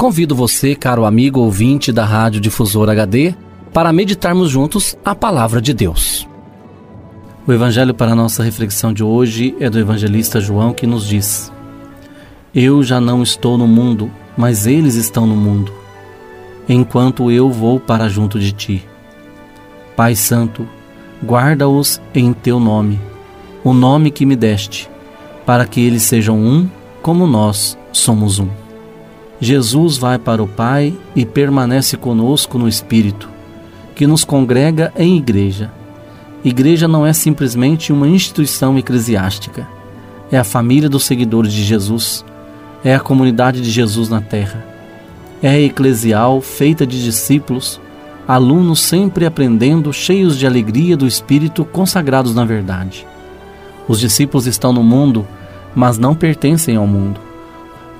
Convido você, caro amigo ouvinte da Rádio Difusora HD, para meditarmos juntos a palavra de Deus. O evangelho para nossa reflexão de hoje é do evangelista João que nos diz: Eu já não estou no mundo, mas eles estão no mundo, enquanto eu vou para junto de ti. Pai Santo, guarda-os em teu nome, o nome que me deste, para que eles sejam um como nós somos um. Jesus vai para o Pai e permanece conosco no Espírito, que nos congrega em igreja. Igreja não é simplesmente uma instituição eclesiástica, é a família dos seguidores de Jesus, é a comunidade de Jesus na terra. É eclesial feita de discípulos, alunos sempre aprendendo, cheios de alegria do Espírito, consagrados na verdade. Os discípulos estão no mundo, mas não pertencem ao mundo.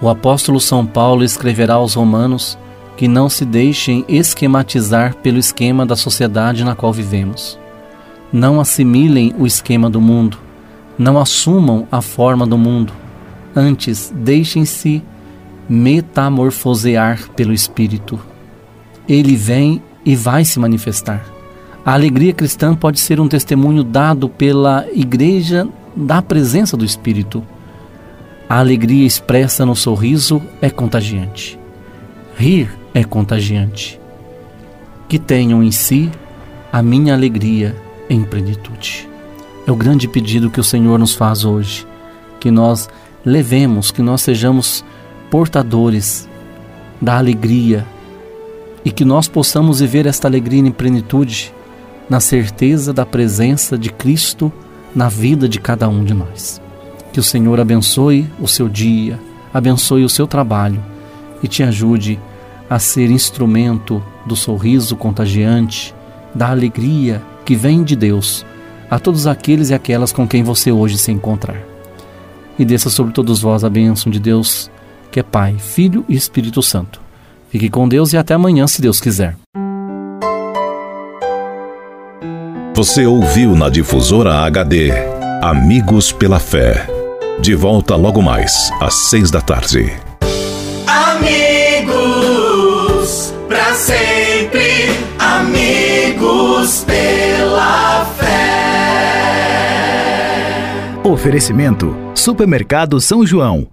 O apóstolo São Paulo escreverá aos Romanos que não se deixem esquematizar pelo esquema da sociedade na qual vivemos. Não assimilem o esquema do mundo, não assumam a forma do mundo. Antes, deixem-se metamorfosear pelo Espírito. Ele vem e vai se manifestar. A alegria cristã pode ser um testemunho dado pela Igreja da presença do Espírito a alegria expressa no sorriso é contagiante. Rir é contagiante. Que tenham em si a minha alegria em plenitude. É o grande pedido que o Senhor nos faz hoje, que nós levemos, que nós sejamos portadores da alegria e que nós possamos viver esta alegria em plenitude, na certeza da presença de Cristo na vida de cada um de nós. Que o Senhor abençoe o seu dia, abençoe o seu trabalho e te ajude a ser instrumento do sorriso contagiante, da alegria que vem de Deus a todos aqueles e aquelas com quem você hoje se encontrar. E desça sobre todos vós a bênção de Deus, que é Pai, Filho e Espírito Santo. Fique com Deus e até amanhã, se Deus quiser. Você ouviu na Difusora HD Amigos pela Fé. De volta logo mais, às seis da tarde. Amigos, pra sempre. Amigos pela fé. Oferecimento: Supermercado São João.